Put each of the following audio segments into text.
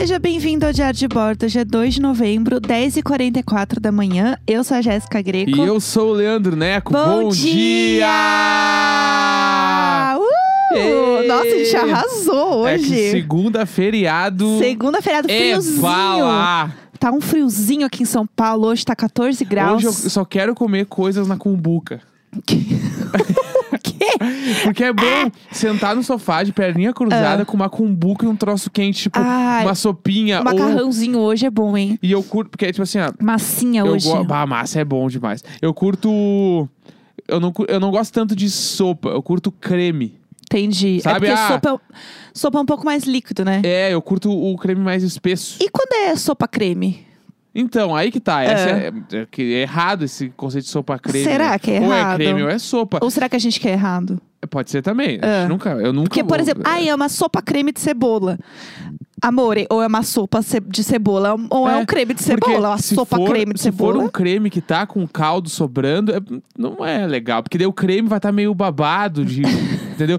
Seja bem-vindo ao Diário de Bordo. Hoje é 2 de novembro, 10h44 da manhã. Eu sou a Jéssica Greco. E eu sou o Leandro Neco. Bom, Bom, dia! Uh! Ê! Nossa, a gente arrasou É que hoje. segunda feriado. Segunda-feira, é friozinho. bala. Tá um friozinho aqui em São Paulo. Hoje tá 14 graus. Hoje eu só quero comer coisas na cumbuca. O quê? Porque é bom sentar no sofá de perninha cruzada com uma cumbuca e um troço quente, tipo Ah. Ai, uma sopinha. Ou... Macarrãozinho hoje é bom, hein? E eu curto, porque tipo assim, ó, Massinha eu hoje. gosto. Bah, massa é bom demais. Eu curto. Eu não, eu não gosto tanto de sopa, eu curto creme. Entendi. Sabe, é porque ah. sopa, é- sopa é um pouco mais líquido, né? É, eu curto o creme mais espesso. E quando é sopa creme? Então, aí que tá. Essa É. é, é que é errado esse conceito de sopa creme. Será que é Ou errado? é creme ou é sopa. Ou será que a gente quer errado? Pode ser também. A É. gente nunca, eu nunca Porque, por vou- exemplo, ai, é uma sopa creme de cebola. Amore, ou é uma sopa ce- de cebola, ou é, É, um creme de porque cebola. Uma se sopa for- creme de Se for cebola. um creme que tá com caldo sobrando, é- não é legal. Porque daí o creme vai estar meio babado, de, entendeu?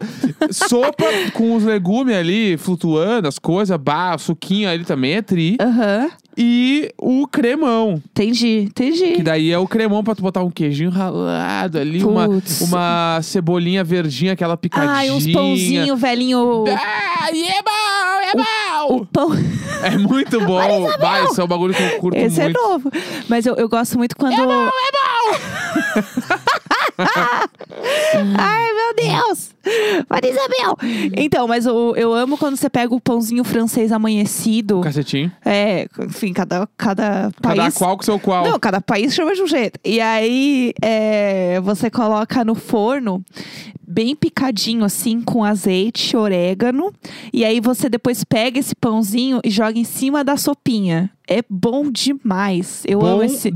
Sopa com os legumes ali flutuando, as coisas, bah, suquinho ali também é tri. Aham, E o cremão. entendi, entendi. Que daí é o cremão pra tu botar um queijinho ralado ali, uma, uma cebolinha verdinha, aquela picadinha. Ai, uns pãozinho velhinho. Ah, e é bom, é bom! O pão. É muito bom. Vai, esse é um bagulho que eu curto Esse muito. é novo. Mas eu, eu gosto muito quando. É bom, é Ai, meu Deus! Maria Isabel! Então, mas eu, eu amo quando você pega o pãozinho francês amanhecido. Cacetinho. É, enfim, cada, cada país. Cada qual com seu qual. Não, cada país chama de um jeito. E aí, é, você coloca no forno, bem picadinho, assim, com azeite, orégano. E aí, você depois pega esse pãozinho e joga em cima da sopinha. É bom demais. Eu bom amo esse.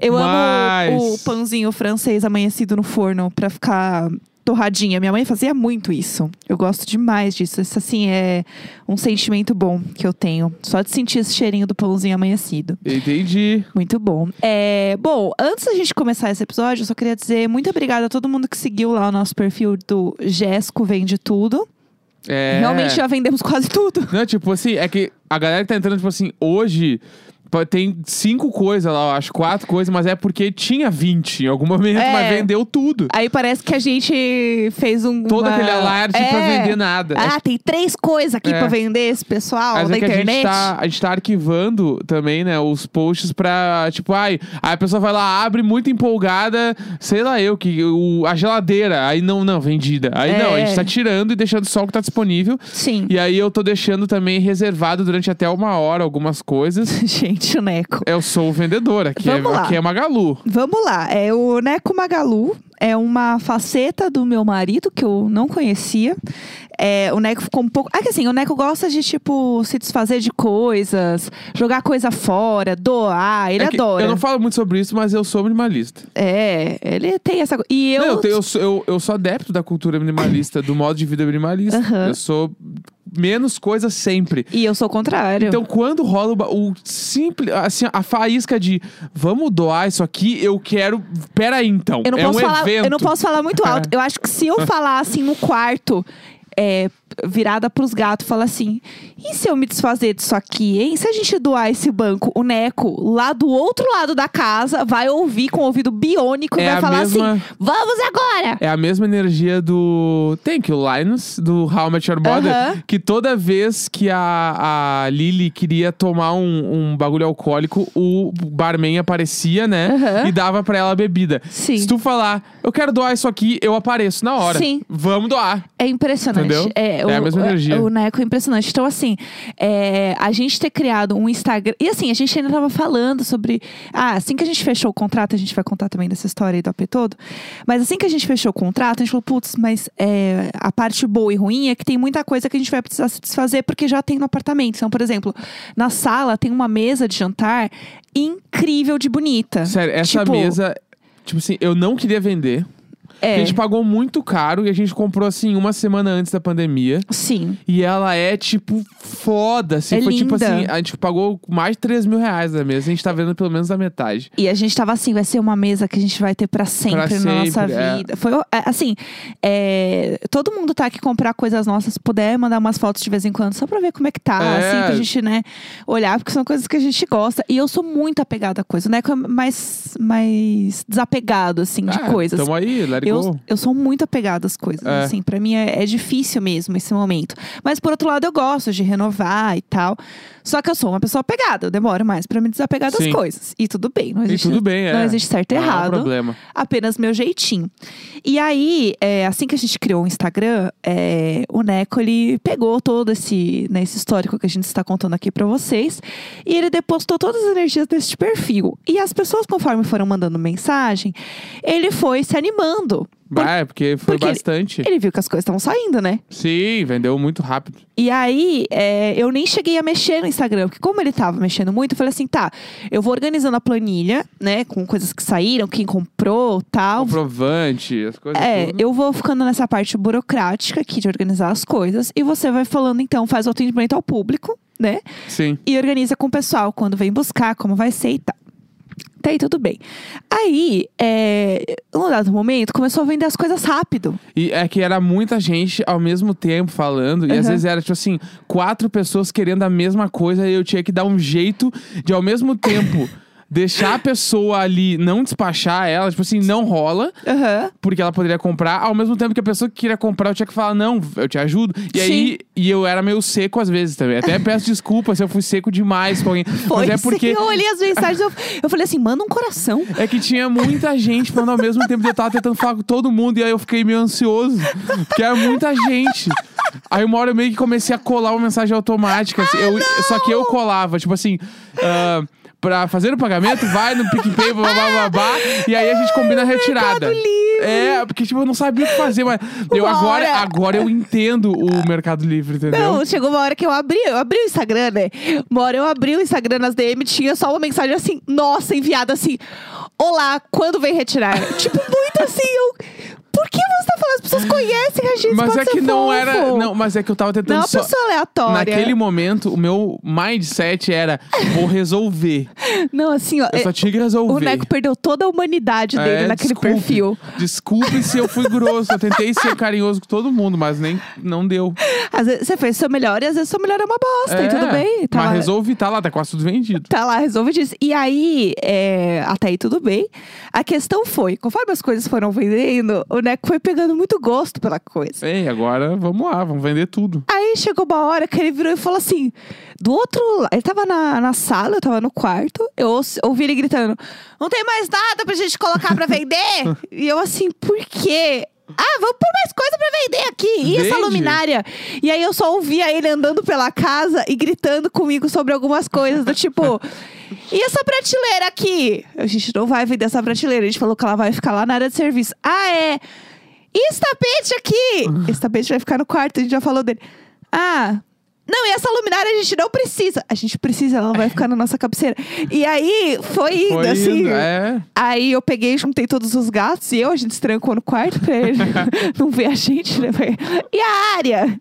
Eu demais. amo o pãozinho francês amanhecido no forno pra ficar torradinha. Minha mãe fazia muito isso. Eu gosto demais disso. Isso, assim, é um sentimento bom que eu tenho. Só de sentir esse cheirinho do pãozinho amanhecido. Entendi. Muito bom. É, bom, antes da gente começar esse episódio, eu só queria dizer muito obrigada a todo mundo que seguiu lá o nosso perfil do Jesco Vende Tudo. É... Realmente já vendemos quase tudo. Não, tipo assim, é que a galera que tá entrando, tipo assim, hoje tem cinco coisas lá, eu acho, quatro coisas, mas é porque tinha 20 em algum momento, É. mas vendeu tudo. Aí parece que a gente fez um. Todo uma- aquele alarde pra É. vender nada. Ah, tem três coisas aqui É. pra vender esse pessoal Mas da é que a internet. gente, tá, a gente tá arquivando também, né, os posts pra, tipo, ai, aí a pessoa vai lá, abre muito empolgada, sei lá eu, que o, a geladeira, aí não, não, vendida. Aí É. não, a gente tá tirando e deixando só o que tá disponível. Sim. E aí eu tô deixando também reservado durante até uma hora algumas coisas. gente, o Neco. Eu sou o vendedor, aqui, é, Vamos lá. aqui é Magalu. Vamos lá. É o Neco Magalu. É uma faceta do meu marido que eu não conhecia. É, o Neco ficou um pouco. Ah, que assim, o Neco gosta de, tipo, se desfazer de coisas, jogar coisa fora, doar. Ele É adora. Eu não falo muito sobre isso, mas eu sou minimalista. É, ele tem essa coisa. E eu. Não, eu, tenho- eu, sou, eu, eu sou adepto da cultura minimalista, do modo de vida minimalista. Aham. Eu sou menos coisa sempre. E eu sou o contrário. Então, quando rola o, o simples, assim, a faísca de vamos doar isso aqui, eu quero. Pera aí, então. Eu não, é posso um falar, eu não posso falar muito alto. Eu acho que se eu falar assim no quarto, é, virada pros gatos, falar assim: e se eu me desfazer disso aqui, hein? Se a gente doar esse banco, o Neco, lá do outro lado da casa, vai ouvir com o ouvido biônico e É vai falar mesma- assim: vamos agora! É a mesma energia do Thank You Linus, do How I Met Your Mother, Aham. que toda vez que a, a Lily queria tomar um, um bagulho alcoólico, o barman aparecia, né? Aham. E dava pra ela a bebida. Sim. Se tu falar, eu quero doar isso aqui, eu apareço na hora. Sim. Vamos doar. É impressionante. Entendeu? É, É a o, mesma o- energia. O Neco é impressionante. Então, assim, é, a gente ter criado um Instagram. E assim, a gente ainda tava falando sobre. Ah, assim que a gente fechou o contrato, a gente vai contar também dessa história aí do AP todo. Mas assim que a gente fechou o contrato, a gente falou, putz, mas é, a parte boa e ruim é que tem muita coisa que a gente vai precisar se desfazer porque já tem no apartamento. Então, por exemplo, na sala tem uma mesa de jantar incrível de bonita. Sério, essa Tipo, mesa, tipo assim, eu não queria vender. É. A gente pagou muito caro e a gente comprou, assim, uma semana antes da pandemia. Sim. E ela é, tipo, foda. Assim, É foi tipo linda. assim, a gente pagou mais de 3 mil reais na mesa. A gente tá vendo pelo menos a metade. E a gente tava assim, vai ser uma mesa que a gente vai ter pra sempre Pra na nossa sempre, é. vida. Foi, é, assim, é, todo mundo tá aqui comprar coisas nossas, se puder mandar umas fotos de vez em quando, só pra ver como é que tá, É. assim, pra gente, né, olhar, porque são coisas que a gente gosta. E eu sou muito apegada a coisa, né, é mais, mais desapegado, assim, de Ah, coisas. Tamo aí, let it Eu, eu sou muito apegada às coisas, É. assim, pra mim é, é difícil mesmo esse momento. Mas por outro lado, eu gosto de renovar e tal. Só que eu sou uma pessoa apegada, eu demoro mais pra me desapegar das Sim. coisas. E tudo bem, não E existe, tudo bem, é. não existe certo e Não é um errado problema. apenas meu jeitinho. E aí, é, assim que a gente criou o Instagram, é, o Neco ele pegou todo esse, né, esse histórico que a gente está contando aqui pra vocês e ele depositou todas as energias desse perfil. E as pessoas, conforme foram mandando mensagem, ele foi se animando. Por- Ah, é, porque foi porque ele- bastante. Ele viu que as coisas estavam saindo, né? Sim, vendeu muito rápido. E aí, é, eu nem cheguei a mexer no Instagram, porque como ele tava mexendo muito, eu falei assim, tá, eu vou organizando a planilha, né, com coisas que saíram, quem comprou, tal. Comprovante, as coisas É, tudo. eu vou ficando nessa parte burocrática aqui de organizar as coisas. E você vai falando, então, faz o atendimento ao público, né? Sim. E organiza com o pessoal quando vem buscar, como vai ser e tal. Até aí tudo bem. Aí, é, num dado momento, começou a vender as coisas rápido. E é que era muita gente ao mesmo tempo falando. E às vezes era, tipo assim, quatro pessoas querendo a mesma coisa. E eu tinha que dar um jeito de, ao mesmo tempo, deixar a pessoa ali, não despachar ela. Tipo assim, não rola. Aham. Porque ela poderia comprar, ao mesmo tempo que a pessoa que queria comprar, eu tinha que falar, não, eu te ajudo. E aí, e eu era meio seco às vezes também. Até peço desculpa se eu fui seco demais com alguém. Foi Mas é sim, porque. eu olhei as mensagens, eu, eu falei assim, manda um coração. É que tinha muita gente falando ao mesmo tempo. e Eu tava tentando falar com todo mundo. E aí eu fiquei meio ansioso. Porque era muita gente. Aí uma hora eu meio que comecei a colar uma mensagem automática. assim, eu- só que eu colava, tipo assim. ah, Pra fazer o pagamento, vai no PicPay, blá, blá, blá, blá, e aí a gente combina a retirada. É, porque tipo, eu não sabia o que fazer, mas eu agora, hora- agora eu entendo o Mercado Livre, entendeu? Não, chegou uma hora que eu abri, eu abri o Instagram, né? Uma hora eu abri o Instagram nas DM, tinha só uma mensagem assim, nossa, enviada assim. Olá, quando vem retirar? tipo, muito assim, eu. Por que você tá falando? As pessoas conhecem a gente, mas é que não fofo. era. Não, mas é que eu tava tentando Não é uma só. pessoa aleatória. Naquele momento, o meu mindset era: vou resolver. Não, assim, ó. Eu só tinha que resolver. o Neco perdeu toda a humanidade dele É, naquele desculpe. perfil. Desculpe se eu fui grosso. Eu tentei ser carinhoso com todo mundo, mas nem não deu. Às vezes você fez seu melhor e às vezes seu melhor é uma bosta, e É, tudo bem. Tá mas lá, resolvi, tá lá, tá quase tudo vendido. tá lá, resolve disso. E aí, é, até aí tudo bem. A questão foi, conforme as coisas foram vendendo, o Neco foi pegando muito gosto pela coisa. Ei, agora vamos lá, vamos vender tudo. Aí chegou uma hora que ele virou e falou assim: do outro lado, ele tava na, na sala, eu tava no quarto, eu ouço- ouvi ele gritando: Não tem mais nada pra gente colocar pra vender? e eu assim, por quê? Ah, vamos pôr mais coisa pra vender aqui. E essa Vende. luminária? E aí eu só ouvia ele andando pela casa e gritando comigo sobre algumas coisas, do tipo. E essa prateleira aqui? A gente não vai vender essa prateleira. A gente falou que ela vai ficar lá na área de serviço. Ah, é? E esse tapete aqui? Esse tapete vai ficar no quarto, a gente já falou dele. Ah. Não, e essa luminária a gente não precisa. A gente precisa, ela vai ficar na nossa cabeceira. E aí, foi indo, Foi assim. indo, é. Aí eu peguei, juntei todos os gatos e eu, a gente se trancou no quarto pra ele não ver a gente, né? E a área?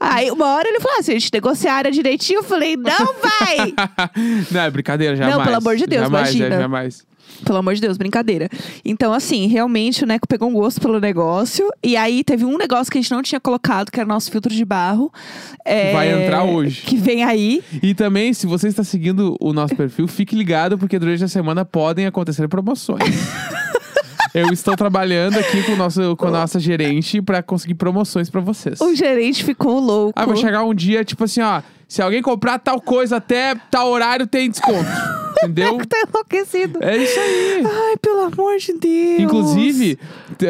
Aí uma hora ele falou: ah, se a gente negociar a área direitinho, eu falei, não vai! não, é brincadeira, jamais. pelo amor de Deus, jamais, imagina. É, jamais. Pelo amor de Deus, brincadeira. Então, assim, realmente o Neco pegou um gosto pelo negócio. E aí teve um negócio que a gente não tinha colocado, que era o nosso filtro de barro. é, Vai entrar hoje. Que vem aí. E também, se você está seguindo o nosso perfil, fique ligado, porque durante a semana podem acontecer promoções. Eu estou trabalhando aqui com, o nosso, com a nossa gerente pra conseguir promoções pra vocês. O gerente ficou louco. Ah, vai chegar um dia, tipo assim, ó. Se alguém comprar tal coisa até tal horário, tem desconto. Entendeu? Tá enlouquecido. É isso aí. Ai, pelo amor de Deus. Inclusive, t-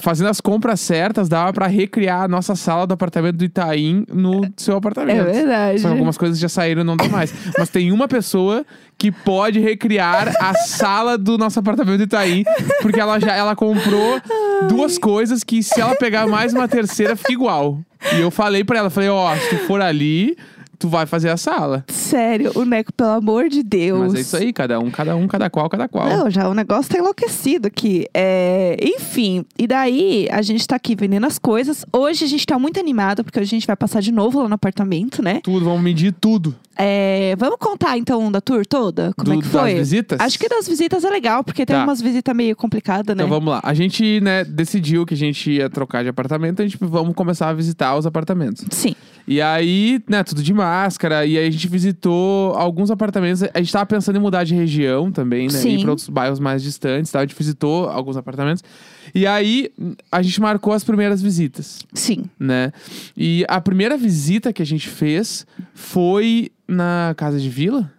fazendo as compras certas, dava pra recriar a nossa sala do apartamento do Itaim no seu apartamento. É verdade. Só que algumas coisas já saíram e não dá mais. Mas tem uma pessoa que pode recriar a sala do nosso apartamento do Itaim, porque ela já ela comprou duas coisas que se ela pegar mais uma terceira fica igual. E eu falei pra ela, falei, ó, se tu for ali, tu vai fazer a sala. Sério, o Neco, pelo amor de Deus. Mas é isso aí, cada um, cada um, cada qual, cada qual. Não, já o negócio tá enlouquecido aqui. É, enfim, e daí a gente tá aqui vendendo as coisas. Hoje a gente tá muito animado, porque hoje a gente vai passar de novo lá no apartamento, né? Tudo, vamos medir tudo. É, vamos contar então da tour toda? Como Do- é que foi? Das visitas? Acho que das visitas é legal, porque tem Tá. umas visitas meio complicadas, né? Então vamos lá. A gente, né, decidiu que a gente ia trocar de apartamento, a gente vamos começar a visitar os apartamentos. Sim. E aí, né, tudo de máscara, e aí a gente visitou alguns apartamentos. A gente tava pensando em mudar de região também, né? Sim. Ir pra outros bairros mais distantes, tá? A gente visitou alguns apartamentos. E aí, a gente marcou as primeiras visitas, Sim. né? E a primeira visita que a gente fez foi na Casa de Vila.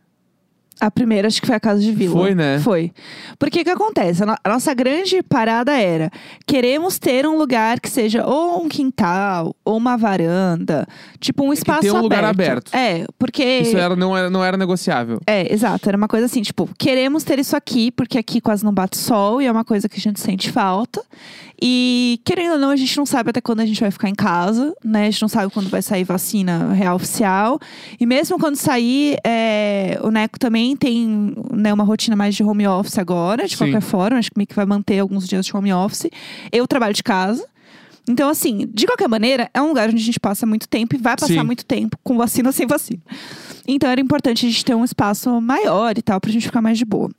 A primeira acho que foi a casa de vila. Foi, né? Foi. Porque o que acontece? A, no- a nossa grande parada era: queremos ter um lugar que seja ou um quintal, ou uma varanda, tipo um espaço ter um lugar aberto. aberto. É, porque. Isso era, não, era, não era negociável. É, exato. Era uma coisa assim, tipo, queremos ter isso aqui, porque aqui quase não bate sol e é uma coisa que a gente sente falta. E, querendo ou não, a gente não sabe até quando a gente vai ficar em casa, né? A gente não sabe quando vai sair vacina real oficial. E mesmo quando sair, é, o Neco também tem né, uma rotina mais de home office agora, de Sim. qualquer forma. Acho que meio que vai manter alguns dias de home office. Eu trabalho de casa. Então, assim, de qualquer maneira, é um lugar onde a gente passa muito tempo e vai passar Sim. muito tempo, com vacina ou sem vacina. Então, era importante a gente ter um espaço maior e tal, pra gente ficar mais de boa.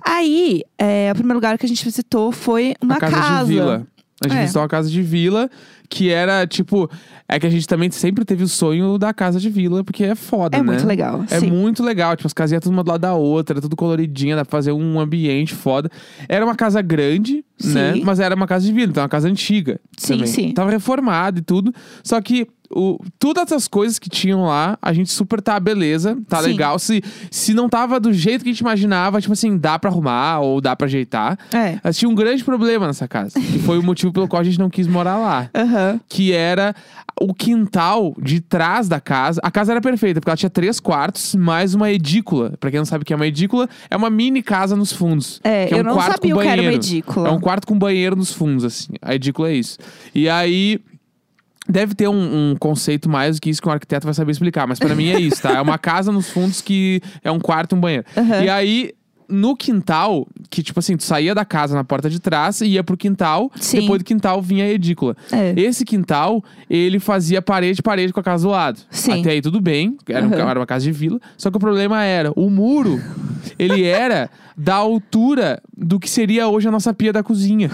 Aí, é, o primeiro lugar que a gente visitou foi uma a casa, de vila. A gente É. visitou uma casa de vila que era tipo. É que a gente também sempre teve o sonho da casa de vila, porque é foda, É né? muito legal. É sim. muito legal, tipo, as casinhas tudo uma do lado da outra, tudo coloridinha, dá pra fazer um ambiente foda. Era uma casa grande, né? Sim. Mas era uma casa de vila, então uma casa antiga. Sim, também. sim. Tava reformada e tudo. Só que o, todas as coisas que tinham lá, a gente super tá, beleza, tá Sim. legal. Se, se não tava do jeito que a gente imaginava, tipo assim, dá pra arrumar ou dá pra ajeitar. É. Mas tinha um grande problema nessa casa. Que foi o motivo pelo qual a gente não quis morar lá. Aham. Que era o quintal de trás da casa. A casa era perfeita, porque ela tinha três quartos, mais uma edícula. Pra quem não sabe o que é uma edícula, é uma mini casa nos fundos. É, que é eu um não quarto sabia com o que era uma banheiro. edícula. É um quarto com banheiro nos fundos, assim. A edícula é isso. E aí. Deve ter um, um conceito mais do que isso que um arquiteto vai saber explicar, mas pra mim é isso, tá? É uma casa nos fundos que é um quarto e um banheiro. Aham. E aí, no quintal, que tipo assim, tu saía da casa na porta de trás e ia pro quintal, Sim. depois do quintal vinha a edícula. É. Esse quintal, ele fazia parede parede com a casa do lado. Sim. Até aí tudo bem, era, um- Uhum. era uma casa de vila. Só que o problema era, o muro, ele era da altura do que seria hoje a nossa pia da cozinha.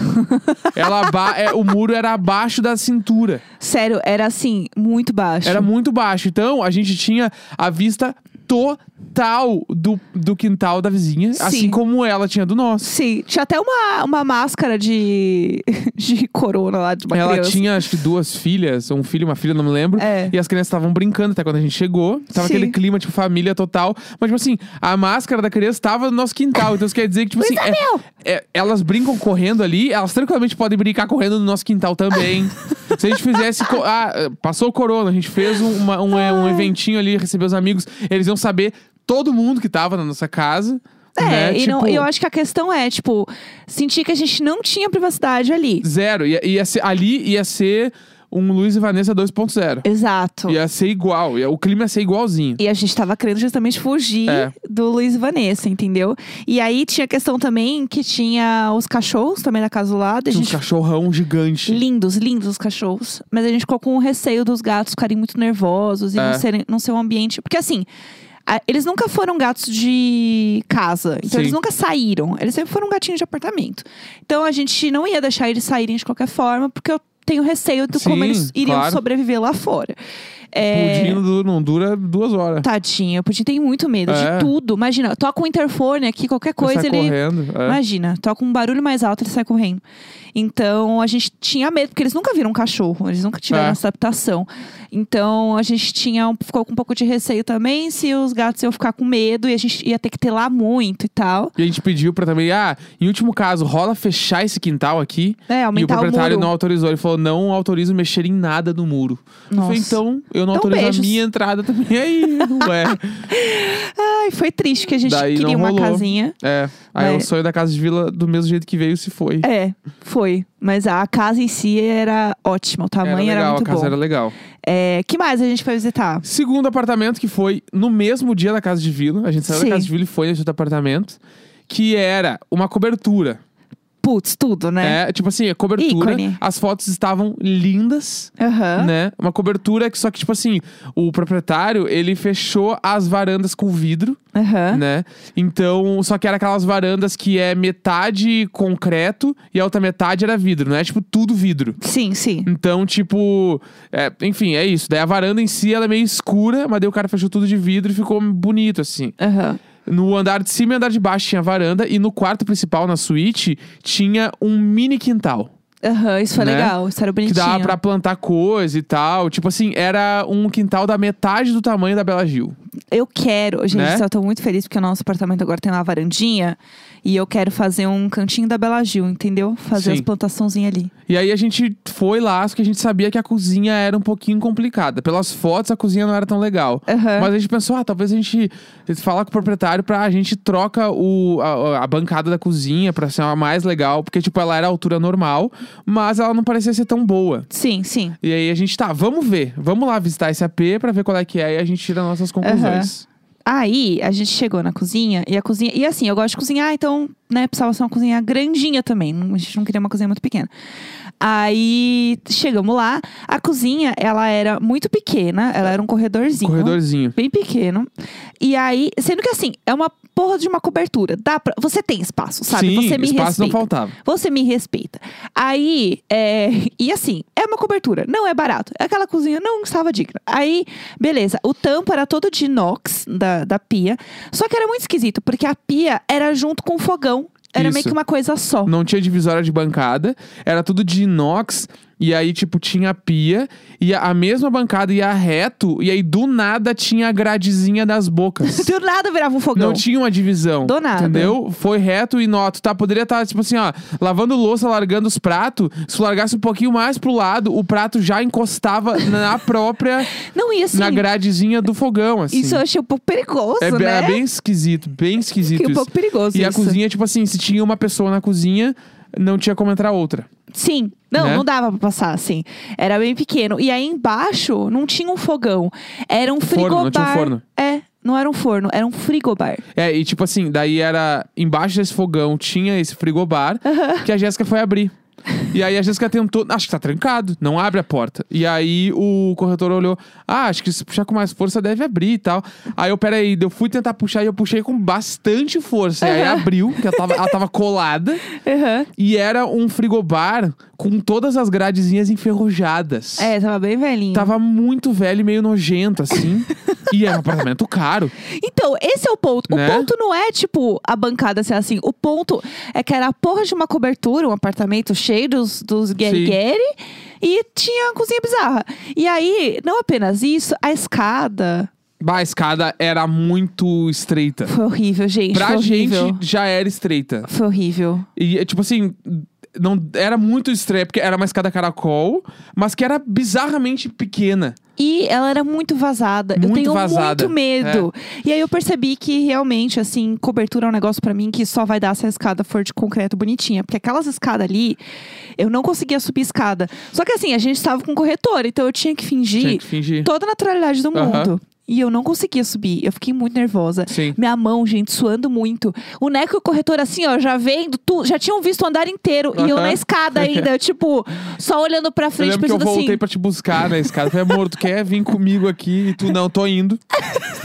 Ela é, o muro era abaixo da cintura. Sério, era assim, muito baixo. Era muito baixo. Então, a gente tinha a vista total do, do quintal da vizinha, Sim. assim como ela tinha do nosso. Sim, tinha até uma, uma máscara de, de corona lá de uma ela criança. tinha, acho que duas filhas, um filho e uma filha, não me lembro. É. E as crianças estavam brincando até quando a gente chegou. Tava Sim. aquele clima, tipo, família total. Mas, tipo assim, a máscara da criança tava no nosso quintal. Então isso quer dizer que, tipo assim, é- é- elas brincam correndo ali, elas tranquilamente podem brincar correndo no nosso quintal também. Se a gente fizesse. Ah, passou o corona, a gente fez um, uma- um, um eventinho ali, recebeu os amigos, eles iam saber todo mundo que tava na nossa casa. É, né? e não- Tipo, eu acho que a questão é, tipo, sentir que a gente não tinha privacidade ali. Zero. Ia, ia ser, ali ia ser um Luiz e Vanessa 2.0. Exato. Ia ser igual, ia- o clima ia ser igualzinho. E a gente tava querendo justamente fugir É. do Luiz e Vanessa, entendeu? E aí tinha a questão também que tinha os cachorros também da casa do lado. Tinha um gente cachorrão gigante. Lindos, lindos os cachorros. Mas a gente ficou com o receio dos gatos ficarem muito nervosos e É. não, serem, não ser um ambiente. Porque assim, eles nunca foram gatos de casa. Então Sim. eles nunca saíram. Eles sempre foram gatinhos de apartamento. Então a gente não ia deixar eles saírem de qualquer forma, porque eu tenho receio de como eles iriam claro. sobreviver lá fora. É, Pudim não dura, duas horas. Tadinho, o Pudim tem muito medo É. de tudo. Imagina, toca um interfone aqui, qualquer coisa, sai ele. correndo. é. Imagina, toca um barulho mais alto, ele sai correndo. Então a gente tinha medo, porque eles nunca viram um cachorro, eles nunca tiveram É. essa adaptação. Então a gente tinha um- ficou com um pouco de receio também se os gatos iam ficar com medo e a gente ia ter que ter lá muito e tal. E a gente pediu pra também, ah, em último caso, rola fechar esse quintal aqui. É, e o aumentar o, proprietário muro. não autorizou. Ele falou, não autorizo mexer em nada no muro. Eu falei, Nossa. então, eu não Então, autorizo beijos. a minha entrada também. Aí, não é. Ai, foi triste que a gente Daí queria uma casinha. É. Aí Mas- o sonho da casa de vila, do mesmo jeito que veio, se foi. É, foi. Mas a casa em si era ótima, o tamanho era era, legal, muito a casa bom. era legal. É, que mais a gente foi visitar? Segundo apartamento, que foi no mesmo dia da casa de vila. A gente saiu Sim. da casa de vila e foi nesse outro apartamento. Que era uma cobertura. Putz, tudo, né? É, tipo assim, a cobertura. Ícone. As fotos estavam lindas. Aham. Né? Uma cobertura que só que, tipo assim, o proprietário, ele fechou as varandas com vidro, Aham. né? Então, só que era aquelas varandas que é metade concreto e a outra metade era vidro, não é tipo tudo vidro. Sim, sim. Então, tipo, é, enfim, é isso. Daí a varanda em si ela é meio escura, mas daí o cara fechou tudo de vidro e ficou bonito, assim. Aham. No andar de cima e andar de baixo tinha varanda, e no quarto principal, na suíte, tinha um mini quintal. Aham, isso foi Né? legal, isso era Que bonitinho. dava pra plantar coisa e tal. Tipo assim, era um quintal da metade do tamanho da Bela Gil. Eu quero, gente, Né? eu tô muito feliz porque o nosso apartamento agora tem uma varandinha e eu quero fazer um cantinho da Bela Gil, entendeu? Fazer Sim. as plantaçãozinhas ali. E aí a gente foi lá, só que a gente sabia que a cozinha era um pouquinho complicada. Pelas fotos, a cozinha não era tão legal. Aham. Mas a gente pensou, ah, talvez a gente fala com o proprietário pra a gente troca o, a, a bancada da cozinha pra ser uma mais legal. Porque, tipo, ela era a altura normal, mas ela não parecia ser tão boa. Sim, sim. E aí a gente, tá, vamos ver. Vamos lá visitar esse AP pra ver qual é que é e a gente tira nossas conclusões. Aí a gente chegou na cozinha e a cozinha. E assim, eu gosto de cozinhar, então, né, precisava ser uma cozinha grandinha também. A gente não queria uma cozinha muito pequena. Aí chegamos lá, a cozinha, ela era muito pequena, ela era um corredorzinho. Corredorzinho. Bem pequeno. E aí, sendo que assim, é uma porra de uma cobertura. Dá pra, você tem espaço, sabe? Sim, você me espaço não respeita. faltava. Você me respeita. Aí, é, e assim, é uma cobertura, não é barato. Aquela cozinha não estava digna. Aí, beleza, o tampo era todo de inox da, da pia. Só que era muito esquisito, porque a pia era junto com o fogão. Era meio Isso. que uma coisa só. Não tinha divisória de bancada, era tudo de inox. E aí, tipo, tinha a pia, e a, a mesma bancada ia reto, e aí do nada tinha a gradezinha das bocas. Do nada virava um fogão. Não tinha uma divisão. Do nada. Entendeu? Foi reto e noto, tá? Poderia estar, tipo assim, ó, lavando louça, largando os pratos. Se largasse um pouquinho mais pro lado, o prato já encostava na própria, Não ia assim. na gradezinha do fogão, assim. Isso eu achei um pouco perigoso, é, né? é bem esquisito, bem esquisito Fiquei um pouco perigoso E a isso. cozinha, tipo assim, se tinha uma pessoa na cozinha, não tinha como entrar outra. Sim. Não, Né? não dava pra passar, assim. Era bem pequeno. E aí embaixo não tinha um fogão. Era um Forno, frigobar. não tinha um forno. É, não era um forno, era um frigobar. É, e tipo assim, daí era. Embaixo desse fogão tinha esse frigobar que a Jéssica foi abrir. E aí a Jéssica tentou. Acho que tá trancado, não abre a porta. E aí o corretor olhou. Ah, acho que se puxar com mais força deve abrir e tal. Aí eu, peraí, eu fui tentar puxar e eu puxei com bastante força. E aí Aham. abriu, que ela tava, ela tava colada. Aham. E era um frigobar com todas as gradezinhas enferrujadas. É, tava bem velhinho. Tava muito velho e meio nojento, assim. e era um apartamento caro. Então, esse é o ponto. Né? O ponto não é, tipo, a bancada ser assim. O ponto é que era a porra de uma cobertura, um apartamento cheio dos, dos gueri e tinha a cozinha bizarra. E aí, não apenas isso, a escada Bah, a escada era muito estreita. foi horrível, gente. Pra foi horrível. gente já era estreita. Foi horrível. E tipo assim, não era muito estreita, porque era uma escada caracol, mas que era bizarramente pequena. E ela era muito vazada. eu Muito tenho vazada, É. muito medo. E aí eu percebi que realmente, assim, cobertura é um negócio pra mim que só vai dar se a escada for de concreto bonitinha. Porque aquelas escadas ali, eu não conseguia subir escada. Só que assim, a gente estava com corretor, então eu tinha que fingir Tinha que fingir. toda a naturalidade do Aham. mundo. E eu não conseguia subir. Eu fiquei muito nervosa. Sim. Minha mão, gente, suando muito. O Neco e o corretor, assim, ó, já vendo tudo. Já tinham visto o andar inteiro. E eu na escada ainda, tipo, só olhando pra Eu frente, lembro que eu pensando voltei assim. pra te buscar na escada. Falei, amor, tu quer vir comigo aqui? E tu, não, tô indo.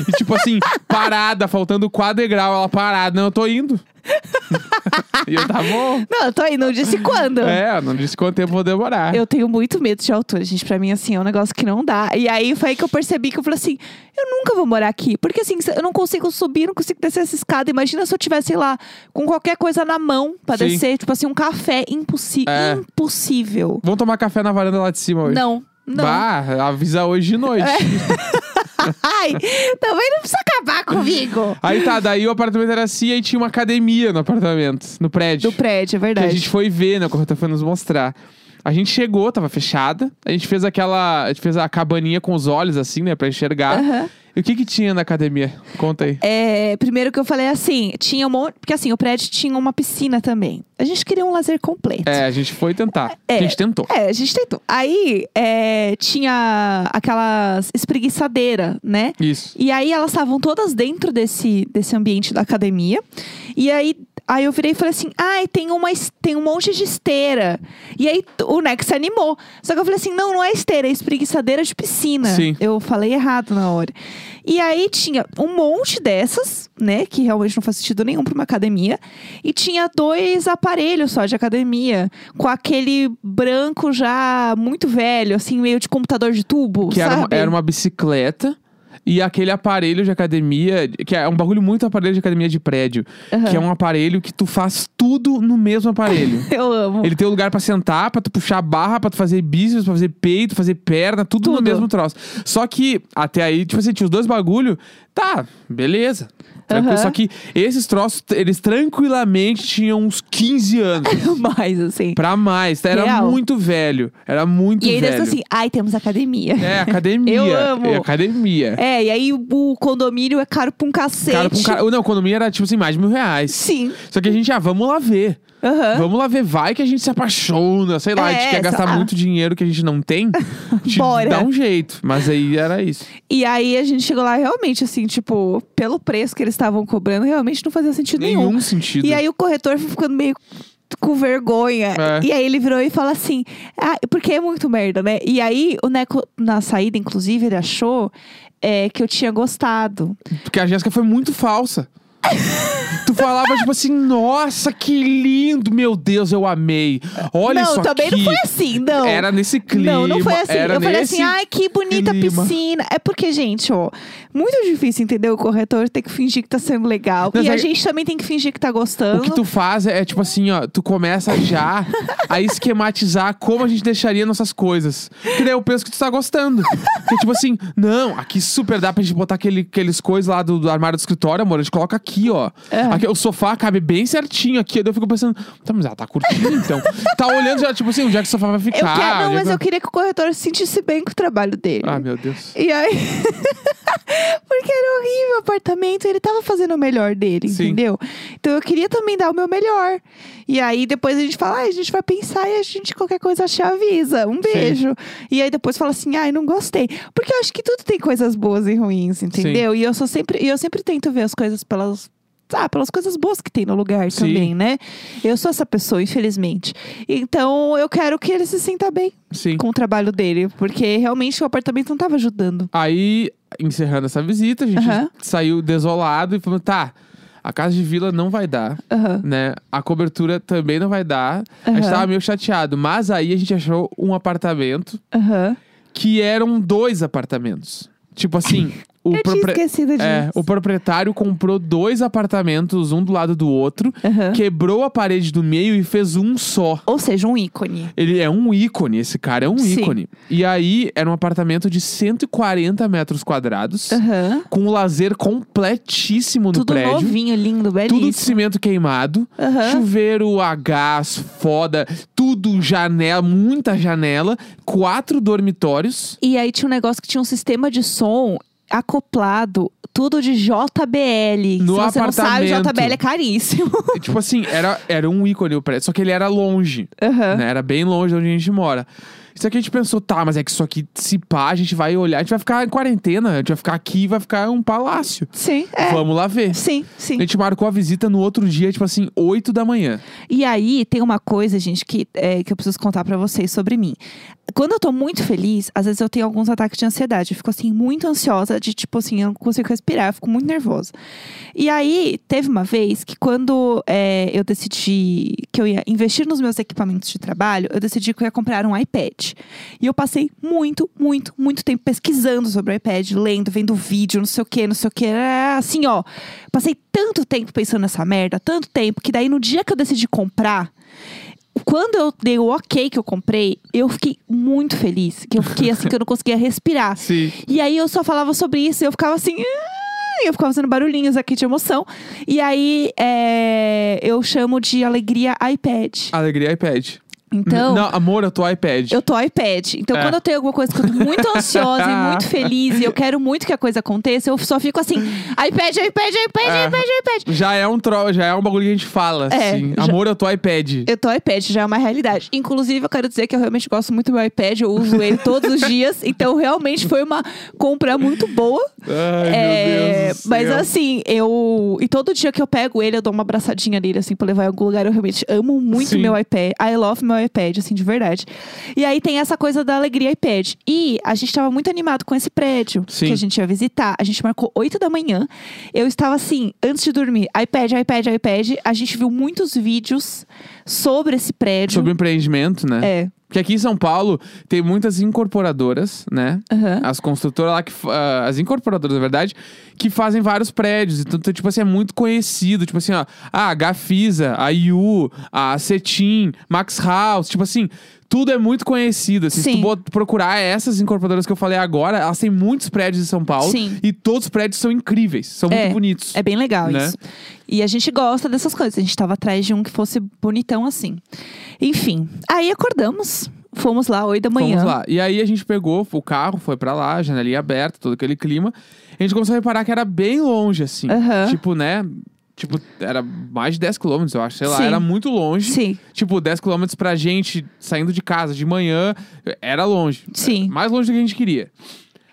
E tipo assim, parada, faltando quatro degrau, ela parada. Não, eu tô indo. E eu, tá bom. Não, eu tô aí, não disse quando. É, não disse quanto tempo vou demorar. Eu tenho muito medo de altura, gente. Pra mim, assim, é um negócio que não dá. E aí foi aí que eu percebi que eu falei assim: eu nunca vou morar aqui. Porque assim, eu não consigo subir, não consigo descer essa escada. Imagina se eu tivesse, sei lá, com qualquer coisa na mão pra Sim. descer. Tipo assim, um café. Impossi É. Impossível. Vamos tomar café na varanda lá de cima hoje. Não, não. Bah, avisa hoje de noite. Ai, também não precisa comigo. Aí tá, daí o apartamento era assim, aí tinha uma academia no apartamento, no prédio. Do prédio, é que a verdade. gente foi ver, né? O corretor foi nos mostrar. A gente chegou, tava fechada. A gente fez aquela. A gente fez a cabaninha com os olhos, assim, né, pra enxergar. Aham. E o que que tinha na academia? Conta aí. É, primeiro que eu falei assim, tinha um monte. Porque assim, o prédio tinha uma piscina também. A gente queria um lazer completo. É, a gente foi tentar. É. A gente tentou. É, a gente tentou. Aí é, tinha aquelas espreguiçadeira, né? Isso. E aí elas estavam todas dentro desse, desse ambiente da academia. E aí, aí eu virei e falei assim: ai, tem, uma, tem um monte de esteira. E aí o Nex se animou. Só que eu falei assim: não, não é esteira, é espreguiçadeira de piscina. Sim. Eu falei errado na hora. E aí tinha um monte dessas, né? Que realmente não faz sentido nenhum pra uma academia. E tinha dois aparelhos só de academia. Com aquele branco já muito velho, assim, meio de computador de tubo. Que era uma, sabe? era uma bicicleta e aquele aparelho de academia, que é um bagulho muito aparelho de academia de prédio. Aham. Que é um aparelho que tu faz tudo no mesmo aparelho. Eu amo. Ele tem um lugar pra sentar, pra tu puxar a barra, pra tu fazer bíceps, pra fazer peito, fazer perna, tudo, no Tudo. mesmo troço. Só que até aí, tipo assim, tinha os dois bagulho, tá, beleza. Aham. Só que esses troços, eles tranquilamente tinham uns 15 anos. mais, assim. pra mais. Era Real. muito velho. Era muito E aí velho. deve ser assim, ai, temos academia. É, academia. Eu amo. É, academia. É, e aí o, o condomínio é caro pra um cacete. Cara, pra um cara. Não, o condomínio era tipo assim, mais de mil reais. Sim. Só que a gente, ah, vamos lá ver. Aham. Vamos lá ver, vai que a gente se apaixona, sei lá, a gente É, quer gastar sei lá. muito dinheiro que a gente não tem. A gente Bora. dá um jeito. Mas aí era isso. E aí a gente chegou lá realmente, assim, tipo, pelo preço que eles estavam cobrando, realmente não fazia sentido nenhum. Nenhum sentido. E aí o corretor foi ficando meio com vergonha. É. E aí ele virou e falou assim: ah, porque é muito merda, né? E aí o Neco, na saída, inclusive, ele achou é, que eu tinha gostado. Porque a Jéssica foi muito falsa. Tu falava, tipo assim, nossa, que lindo, meu Deus, eu amei. Olha não, isso também aqui. não foi assim, não. Era nesse clima. Não, não foi assim. Era eu falei assim, ai, que bonita clima. piscina. É porque, gente, ó, muito difícil, entendeu? O corretor tem que fingir que tá sendo legal. Não, e a gente também tem que fingir que tá gostando. O que tu faz é, tipo assim, ó, tu começa já a esquematizar como a gente deixaria nossas coisas. Que daí eu penso que tu tá gostando. Que tipo assim, não, aqui super dá pra gente botar aquele, aqueles coisas lá do, do armário do escritório, amor. A gente coloca aqui, ó. É. Aqui, o sofá cabe bem certinho aqui. Daí eu fico pensando, tá, mas ela tá curtindo então. tá olhando já, tipo assim, onde é que o sofá vai ficar? Eu quero, não, é mas que- eu queria que o corretor se sentisse bem com o trabalho dele. Ah, meu Deus. E aí. Porque era horrível o apartamento, ele tava fazendo o melhor dele, Sim. entendeu? Então eu queria também dar o meu melhor. E aí depois a gente fala, ai, a gente vai pensar e a gente qualquer coisa te avisa. Um beijo. E aí depois fala assim, ai, não gostei. Porque eu acho que tudo tem coisas boas e ruins, entendeu? E eu sou sempre, e eu sempre tento ver as coisas pelas ah, pelas coisas boas que tem no lugar Sim. também, né? Eu sou essa pessoa, infelizmente. Então, eu quero que ele se sinta bem Sim. com o trabalho dele, porque realmente o apartamento não tava ajudando. Aí, encerrando essa visita, a gente Aham. saiu desolado e falou, tá, a casa de vila não vai dar. Aham. né? A cobertura também não vai dar. A gente tava meio chateado. Mas aí a gente achou um apartamento que eram dois apartamentos. Tipo assim, o, Eu tinha propri- esquecido disso. é, o proprietário comprou dois apartamentos, um do lado do outro, Aham. quebrou a parede do meio e fez um só. Ou seja, um ícone. Ele é um ícone, esse cara é um Sim. ícone. E aí era um apartamento de 140 metros quadrados, Aham. com um lazer completíssimo no Tudo prédio. novinho, lindo, belíssimo. Tudo de cimento queimado. Aham. Chuveiro a gás, foda. Tudo janela, muita janela. Quatro dormitórios. E aí tinha um negócio que tinha um sistema de som acoplado, tudo de JBL. No Se você não sabe. JBL é caríssimo. Tipo assim, era, era um ícone o prédio. Só que ele era longe. Aham. né? Era bem longe de onde a gente mora. Isso aqui a gente pensou, tá, mas é que isso aqui, se pá, a gente vai olhar, a gente vai ficar em quarentena, a gente vai ficar aqui e vai ficar um palácio. Sim, é. Vamos lá ver. Sim, sim. A gente marcou a visita no outro dia, tipo assim, 8 da manhã. E aí tem uma coisa, gente, que, é, que eu preciso contar pra vocês sobre mim. Quando eu tô muito feliz, às vezes eu tenho alguns ataques de ansiedade. Eu fico assim, muito ansiosa, de tipo assim, eu não consigo respirar, eu fico muito nervosa. E aí, teve uma vez que quando é, eu decidi que eu ia investir nos meus equipamentos de trabalho, eu decidi que eu ia comprar um iPad. E eu passei muito, muito, muito tempo pesquisando sobre o iPad, lendo, vendo vídeo, não sei o que, não sei o que. Assim, ó. Passei tanto tempo pensando nessa merda, tanto tempo, que daí no dia que eu decidi comprar, quando eu dei o ok que eu comprei, eu fiquei muito feliz. Que eu fiquei assim, que eu não conseguia respirar. Sim. E aí eu só falava sobre isso e eu ficava assim. "Ah", Eu ficava fazendo barulhinhos aqui de emoção. E aí é, eu chamo de alegria iPad. Alegria iPad. Então. Não, amor, eu tô iPad. Eu tô iPad. Então, É. quando eu tenho alguma coisa que eu tô muito ansiosa e muito feliz e eu quero muito que a coisa aconteça, eu só fico assim: iPad, iPad, iPad, É. iPad, iPad. Já é um tro... já é um bagulho que a gente fala, É, assim. já- Amor, eu tô iPad. Eu tô iPad, já é uma realidade. Inclusive, eu quero dizer que eu realmente gosto muito do meu iPad, eu uso ele todos os dias. Então, realmente foi uma compra muito boa. Ai, É, meu Deus mas assim, eu. E todo dia que eu pego ele, eu dou uma abraçadinha nele, assim, pra levar em algum lugar. Eu realmente amo muito Sim. meu iPad. I love meu iPad, assim, de verdade. E aí tem essa coisa da alegria iPad. E a gente tava muito animado com esse prédio Sim. que a gente ia visitar. A gente marcou 8 da manhã. Eu estava assim, antes de dormir, iPad, iPad, iPad. A gente viu muitos vídeos sobre esse prédio. Sobre o empreendimento, né? É. Porque aqui em São Paulo tem muitas incorporadoras, né? Aham. As construtoras lá que. ah, as incorporadoras, na verdade, que fazem vários prédios. Então, tipo assim, é muito conhecido. Tipo assim, ó. A Gafisa, a IU, a Cetim, Max House. Tipo assim. Tudo é muito conhecido. Assim, se tu procurar essas incorporadoras que eu falei agora, elas têm muitos prédios em São Paulo. Sim. E todos os prédios são incríveis. São É, muito bonitos. É bem legal Né? isso. E a gente gosta dessas coisas. A gente tava atrás de um que fosse bonitão assim. Enfim, aí acordamos. Fomos lá, 8 da manhã. Vamos lá. E aí a gente pegou o carro, foi pra lá, janelinha aberta, todo aquele clima. A gente começou a reparar que era bem longe, assim. Aham. Tipo, né? Tipo, era mais de 10 quilômetros, eu acho. Sei lá, Sim. era muito longe. Sim, Tipo, 10 quilômetros pra gente saindo de casa de manhã, era longe. Sim. Mais longe do que a gente queria.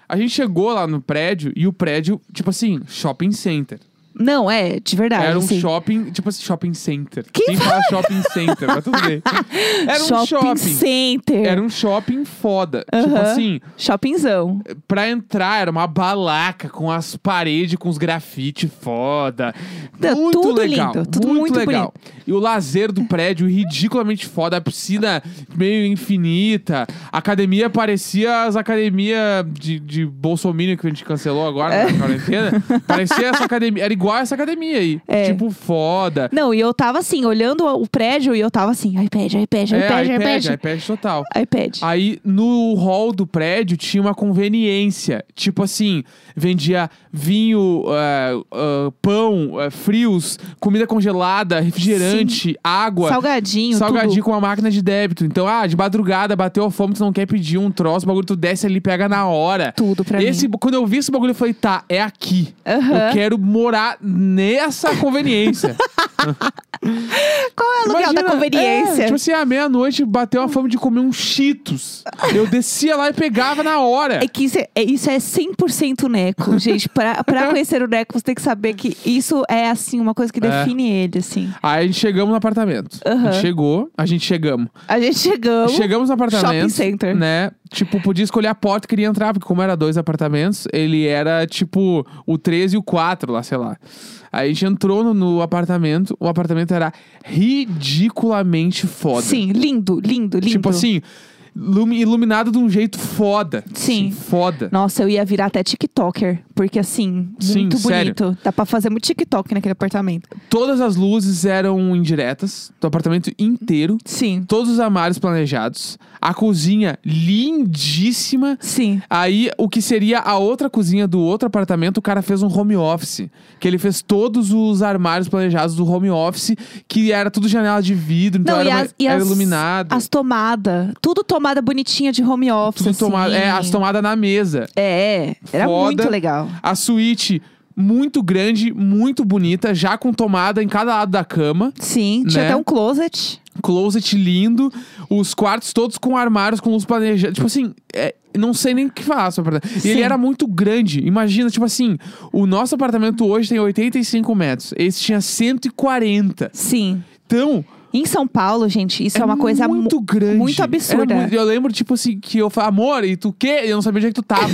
A gente chegou lá no prédio e o prédio, tipo assim, shopping center. Não, é, de verdade. Era um assim. shopping, tipo assim, shopping center. Quem fala shopping center? Mas tudo bem. Era um shopping. center. Era um shopping foda. Tipo Aham. assim, Shoppingzão. pra entrar era uma balaca com as paredes com os grafite foda. Tá, muito tudo legal. lindo, tudo muito legal. E o lazer do prédio ridiculamente foda, a piscina meio infinita. A academia parecia as academias de, de Bolsonaro que a gente cancelou agora É. na quarentena. Parecia essa academia. Era igual essa academia aí. É. Tipo, foda. Não, e eu tava assim, olhando o prédio e eu tava assim, iPad, iPad, É, iPad, iPad, iPad. iPad total. iPad. Aí no hall do prédio tinha uma conveniência. Tipo assim, vendia vinho, ah, ah, pão, ah, frios, comida congelada, refrigerante, água. Salgadinho, Salgadinho tudo. com uma máquina de débito. Então, ah, de madrugada, bateu a fome, tu não quer pedir um troço, o bagulho tu desce ali, pega na hora. Tudo pra esse, mim. Quando eu vi esse bagulho, eu falei, tá, é aqui. Aham. Eu quero morar nessa conveniência. Qual é o lugar da conveniência? É, tipo assim, à meia-noite bateu a fome de comer um Cheetos. Eu descia lá e pegava na hora. É que isso é, é- isso é 100% Neco, gente. Pra, pra conhecer o Neco, você tem que saber que isso é, assim, uma coisa que É. define ele, assim. Aí a gente chegamos no apartamento. A Aham. gente chegou, a gente chegamos. A gente chegamos. Chegamos no apartamento. Shopping center. Né? Tipo, podia escolher a porta que queria entrar, porque como era dois apartamentos, ele era tipo o 13 e o 4 lá, sei lá. Aí a gente entrou no, no apartamento, o apartamento era ridiculamente foda. Sim, lindo, lindo, lindo. Tipo assim, lumi- iluminado de um jeito foda. Sim. Assim, foda. Nossa, eu ia virar até TikToker. Porque, assim, Sim, muito sério. bonito. Dá pra fazer muito TikTok naquele apartamento. Todas as luzes eram indiretas do apartamento inteiro. Sim, Todos os armários planejados. A cozinha lindíssima. sim. Aí, o que seria a outra cozinha do outro apartamento, o cara fez um home office. Que ele fez todos os armários planejados do home office, que era tudo janela de vidro, então Não, era, e uma- as, e era as, iluminado. as tomadas. Tudo tomada bonitinha de home office. tudo assim. tomado. É, as tomadas na mesa. É, era Foda. muito legal. A suíte muito grande, muito bonita, já com tomada em cada lado da cama. Sim, tinha Né? até um closet. Closet lindo, os quartos todos com armários com luz planejada. Tipo assim, é, não sei nem o que falar sobre o apartamento. E ele era muito grande. Imagina, tipo assim, o nosso apartamento hoje tem 85 metros. Esse tinha 140. Sim. Então, Em São Paulo, gente, isso é, uma coisa mu- muito grande. muito absurda. Era muito- eu lembro, tipo assim, que eu falei, amor, e tu quê? Eu não sabia onde é que tu tava.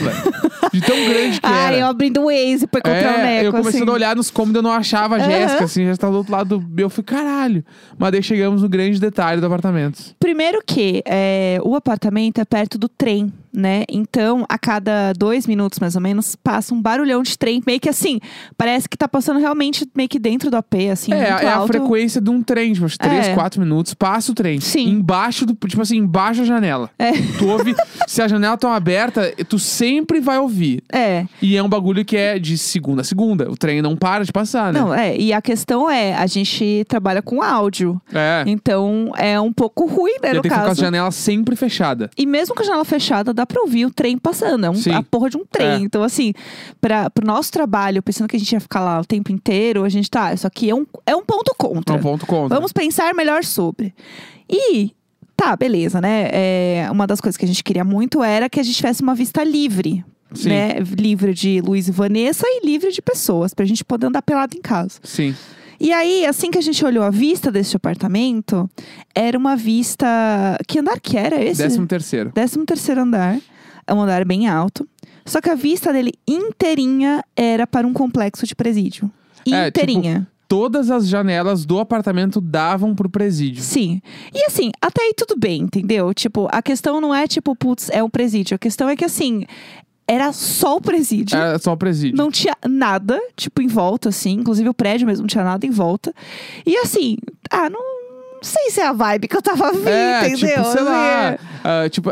De tão grande que Ah, era. eu abrindo o Waze pra encontrar o É, Neco, eu começando assim. a olhar nos cômodos, eu não achava a Aham. Jéssica, assim, já estava do outro lado do. Eu fui, caralho. Mas daí chegamos no grande detalhe do apartamento. Primeiro que é, o apartamento é perto do trem, né? Então, a cada dois minutos, mais ou menos, passa um barulhão de trem. Meio que assim, parece que tá passando realmente meio que dentro do AP, assim, é, é a alto. frequência de um trem, tipo, três É. É. quatro minutos, passa o trem. Sim. Embaixo do. Tipo assim, embaixo da janela. É. Tu ouve. se a janela tá aberta, tu sempre vai ouvir. É. E é um bagulho que é de segunda a segunda. O trem não para de passar, né? Não, é. E a questão é, a gente trabalha com áudio. É. Então é um pouco ruim, né, E no tem que ficar com a caso. janela sempre fechada. E mesmo com a janela fechada, dá pra ouvir o trem passando. É um, Sim. a porra de um trem. É. Então, assim, pra, pro nosso trabalho, pensando que a gente ia ficar lá o tempo inteiro, a gente tá. Isso aqui é um, é um ponto É contra. um ponto contra. Vamos pensar melhor sobre. E. Tá, beleza, né? É, uma das coisas que a gente queria muito era que a gente tivesse uma vista livre. Sim. Né? Livre de Luiz e Vanessa e livre de pessoas, pra gente poder andar pelado em casa. Sim. E aí, assim que a gente olhou a vista deste apartamento, era uma vista. Que andar que era esse? Décimo terceiro. Décimo terceiro andar. É um andar bem alto. Só que a vista dele inteirinha era para um complexo de presídio. É, tipo, Inteirinha. Todas as janelas do apartamento davam pro presídio. Sim. E assim, até aí tudo bem, entendeu? Tipo, a questão não é tipo, putz, é um presídio. A questão é que assim, era só o presídio. Era só o presídio. Não tinha nada, tipo, em volta, assim. Inclusive o prédio mesmo não tinha nada em volta. E assim, ah, não, não sei se é a vibe que eu tava vindo, é, entendeu? tipo, sei lá. Assim, ah, tipo,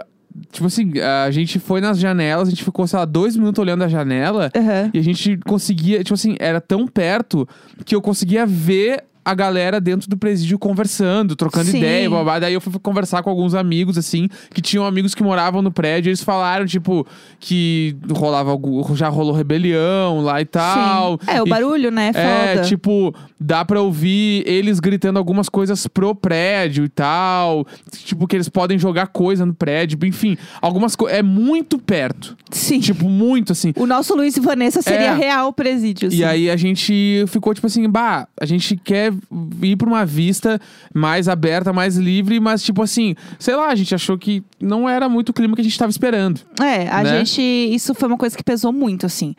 tipo assim, a gente foi nas janelas, a gente ficou, sei lá, dois minutos olhando a janela. aham. E a gente conseguia, tipo assim, era tão perto que eu conseguia ver a galera dentro do presídio conversando, trocando Sim. ideia, blá. Daí eu fui conversar com alguns amigos, assim, que tinham amigos que moravam no prédio. E eles falaram, tipo, que rolava já rolou rebelião lá e tal. Sim. É, o E- barulho, né? É é, foda. tipo, dá pra ouvir eles gritando algumas coisas pro prédio e tal. Tipo, que eles podem jogar coisa no prédio. Enfim, algumas coisas. É muito perto. Sim. Tipo, muito assim. O nosso Luiz e Vanessa seria É. real presídio. E assim. aí a gente ficou tipo assim, bah, a gente quer ir pra uma vista mais aberta, mais livre, mas tipo assim, sei lá, a gente achou que não era muito o clima que a gente tava esperando. É, a né? gente. Isso foi uma coisa que pesou muito, assim.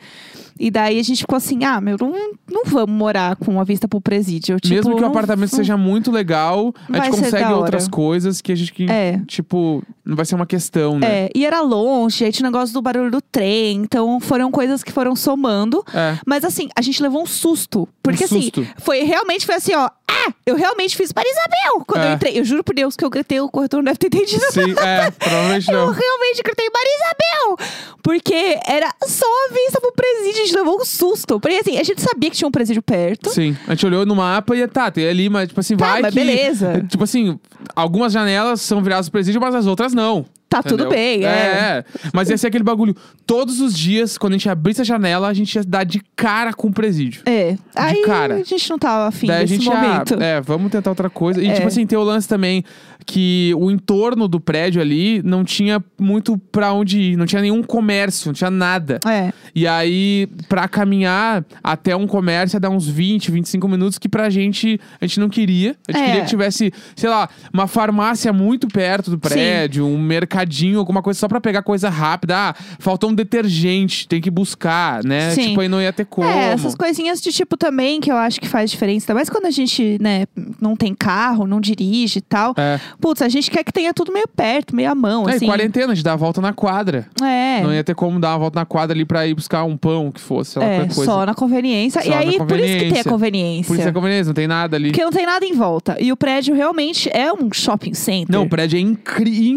E daí a gente ficou assim: ah, meu, não, não vamos morar com a vista pro presídio. Tipo, Mesmo que o apartamento não- seja muito legal, a gente consegue outras coisas que a gente, que, É. tipo, não vai ser uma questão, né? É, e era longe, aí tinha o negócio do barulho do trem. Então foram coisas que foram somando. É. Mas assim, a gente levou um susto. Porque Um assim, susto. foi realmente foi assim, ó. Ah, eu realmente fiz para Isabel quando É. eu entrei. Eu juro por Deus que eu gritei, o corretor não deve ter entendido. Sim, é, provavelmente Eu não. realmente gritei, Maria Isabel! Porque era só a vista pro presídio, a gente levou um susto. Porque assim, a gente sabia que tinha um presídio perto. Sim, a gente olhou no mapa e tá, tem ali, mas tipo assim, Tá, vai mas que... beleza. Tipo assim, algumas janelas são viradas pro presídio, mas as outras não. Tá tudo Entendeu? bem, é. é. Mas ia ser aquele bagulho. Todos os dias, quando a gente abrisse a janela, a gente ia dar de cara com o presídio. É. Aí cara. a gente não tava afim Daí a desse gente, momento. ah, é, vamos tentar outra coisa. E, É. tipo assim, tem o lance também que o entorno do prédio ali não tinha muito pra onde ir. Não tinha nenhum comércio, não tinha nada. É. E aí, pra caminhar até um comércio, ia dar uns 20, 25 minutos, que pra gente, a gente não queria. A gente É. queria que tivesse, sei lá, uma farmácia muito perto do prédio, um mercadinho, alguma coisa só pra pegar coisa rápida. Ah, faltou um detergente, tem que buscar, né? Sim. Tipo, aí não ia ter como. É, essas coisinhas de tipo também que eu acho que faz diferença. Mais quando a gente, né, não tem carro, não dirige e tal. É. Putz, a gente quer que tenha tudo meio perto, meio à mão, É, e assim. quarentena, a gente dá a volta na quadra. É. Não ia ter como dar uma volta na quadra ali pra ir buscar um pão, que fosse, sei lá, É, coisa. só na conveniência. Só e aí, por isso que tem a conveniência. conveniência. Por isso é conveniência, não tem nada ali. Porque não tem nada em volta. E o prédio realmente é um shopping center. Não, o prédio é incri-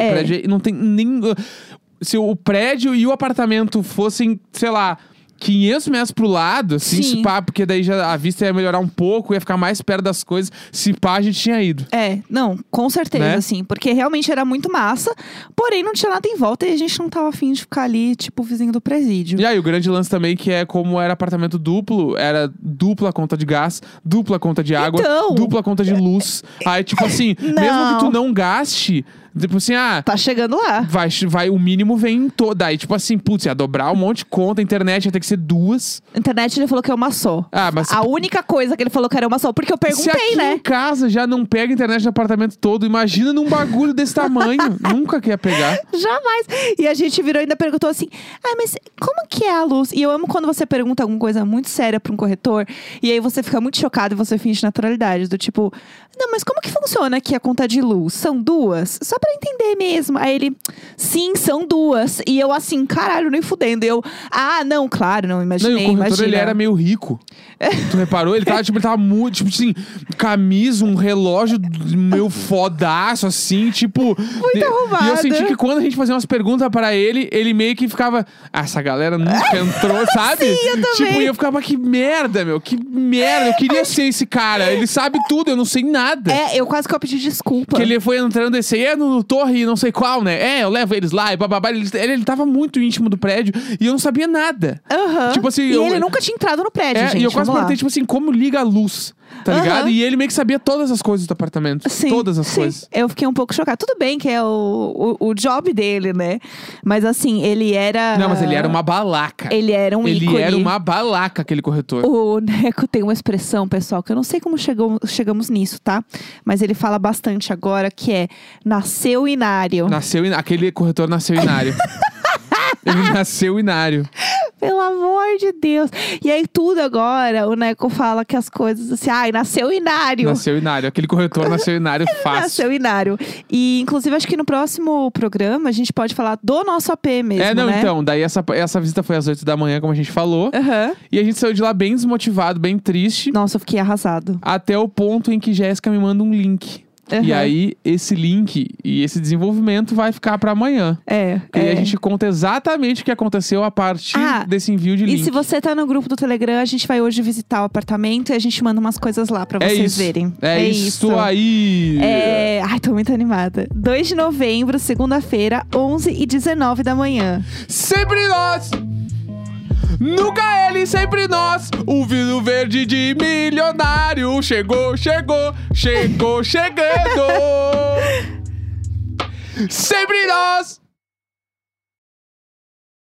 É. O prédio é- não tem nem. Se o prédio e o apartamento fossem, sei lá. 500 metros pro lado, assim, Sim. se pá, porque daí já a vista ia melhorar um pouco, ia ficar mais perto das coisas. Se pá, a gente tinha ido. É, não, com certeza, Né? assim. Porque realmente era muito massa. Porém, não tinha nada em volta e a gente não tava afim de ficar ali, tipo, vizinho do presídio. E aí, o grande lance também, que é como era apartamento duplo, era dupla conta de gás, dupla conta de água, Então. dupla conta de luz. Aí, tipo assim, mesmo Não. que tu não gaste, tipo assim, ah, Tá chegando lá. vai, vai o mínimo vem em toda. Aí, tipo assim, putz, ia dobrar um monte de conta, a internet ia ter que ser duas. Internet ele falou que é uma só. Ah, mas A única coisa que ele falou que era uma só, porque eu se aqui perguntei, né? em casa já não pega internet no apartamento todo, imagina num bagulho desse tamanho. Nunca que ia pegar. Jamais. E a gente virou e ainda perguntou assim: ah, mas como que é a luz? E eu amo quando você pergunta alguma coisa muito séria pra um corretor, e aí você fica muito chocado e você finge naturalidade. Do tipo, não, mas como que funciona aqui a conta de luz? São duas? Só pra entender mesmo. Aí ele, sim, são duas. E eu assim, caralho, nem fudendo. Eu, ah, não, claro, não Não, imaginei, e o corretor, imagina. ele era meio rico. Tu reparou? Ele tava, tipo, ele tava muito, tipo assim, camisa, um relógio meio fodaço, assim, tipo. Muito arrumado. E eu senti que quando a gente fazia umas perguntas pra ele, ele meio que ficava. Ah, essa galera nunca entrou, sabe? Sim, eu também. Tipo, e eu ficava, que merda, meu, que merda. Eu queria ser esse cara. Ele sabe tudo, eu não sei nada. É, eu quase que eu pedi desculpa. Que ele foi entrando esse aí, é no, no torre não sei qual, né? É, eu levo eles lá e bababá. Ele, ele, ele tava muito íntimo do prédio e eu não sabia nada. Aham. Tipo assim, E eu- ele nunca tinha entrado no prédio, É, gente. e eu quase perguntei, tipo assim, como liga a luz, tá Aham. ligado? E ele meio que sabia todas as coisas do apartamento. Sim, todas as sim. coisas. Eu fiquei um pouco chocada. Tudo bem que é o, o, o job dele, né? Mas assim, ele era. Não, mas ele era uma balaca. Ele era um Ele ícone. era uma balaca, aquele corretor. O Neco tem uma expressão, pessoal, que eu não sei como chegou, chegamos nisso, tá? Mas ele fala bastante agora, que é nasceu inário. Nasceu, in- aquele corretor nasceu inário. ele nasceu inário. Pelo amor de Deus. E aí, tudo agora, o Neco fala que as coisas assim, ai, nasceu inário. Nasceu inário. Aquele corretor nasceu inário fácil. Nasceu inário. E, inclusive, acho que no próximo programa a gente pode falar do nosso AP mesmo, é, não, né? então. Daí essa, essa visita foi às 8 da manhã, como a gente falou. Aham. E a gente saiu de lá bem desmotivado, bem triste. Nossa, eu fiquei arrasado. Até o ponto em que Jéssica me manda um link. E Aham. aí, esse link e esse desenvolvimento vai ficar pra amanhã. É. E aí é. a gente conta exatamente o que aconteceu a partir Ah, desse envio de E link. se você tá no grupo do Telegram, a gente vai hoje visitar o apartamento e a gente manda umas coisas lá pra é vocês isso. verem. É, isso aí. É... Ai, tô muito animada. 2 de novembro, segunda-feira, 11 e 19 da manhã. Sempre nós! Nunca ele, sempre nós! O vidro verde de milionário chegou, chegou, chegou, chegando! sempre nós!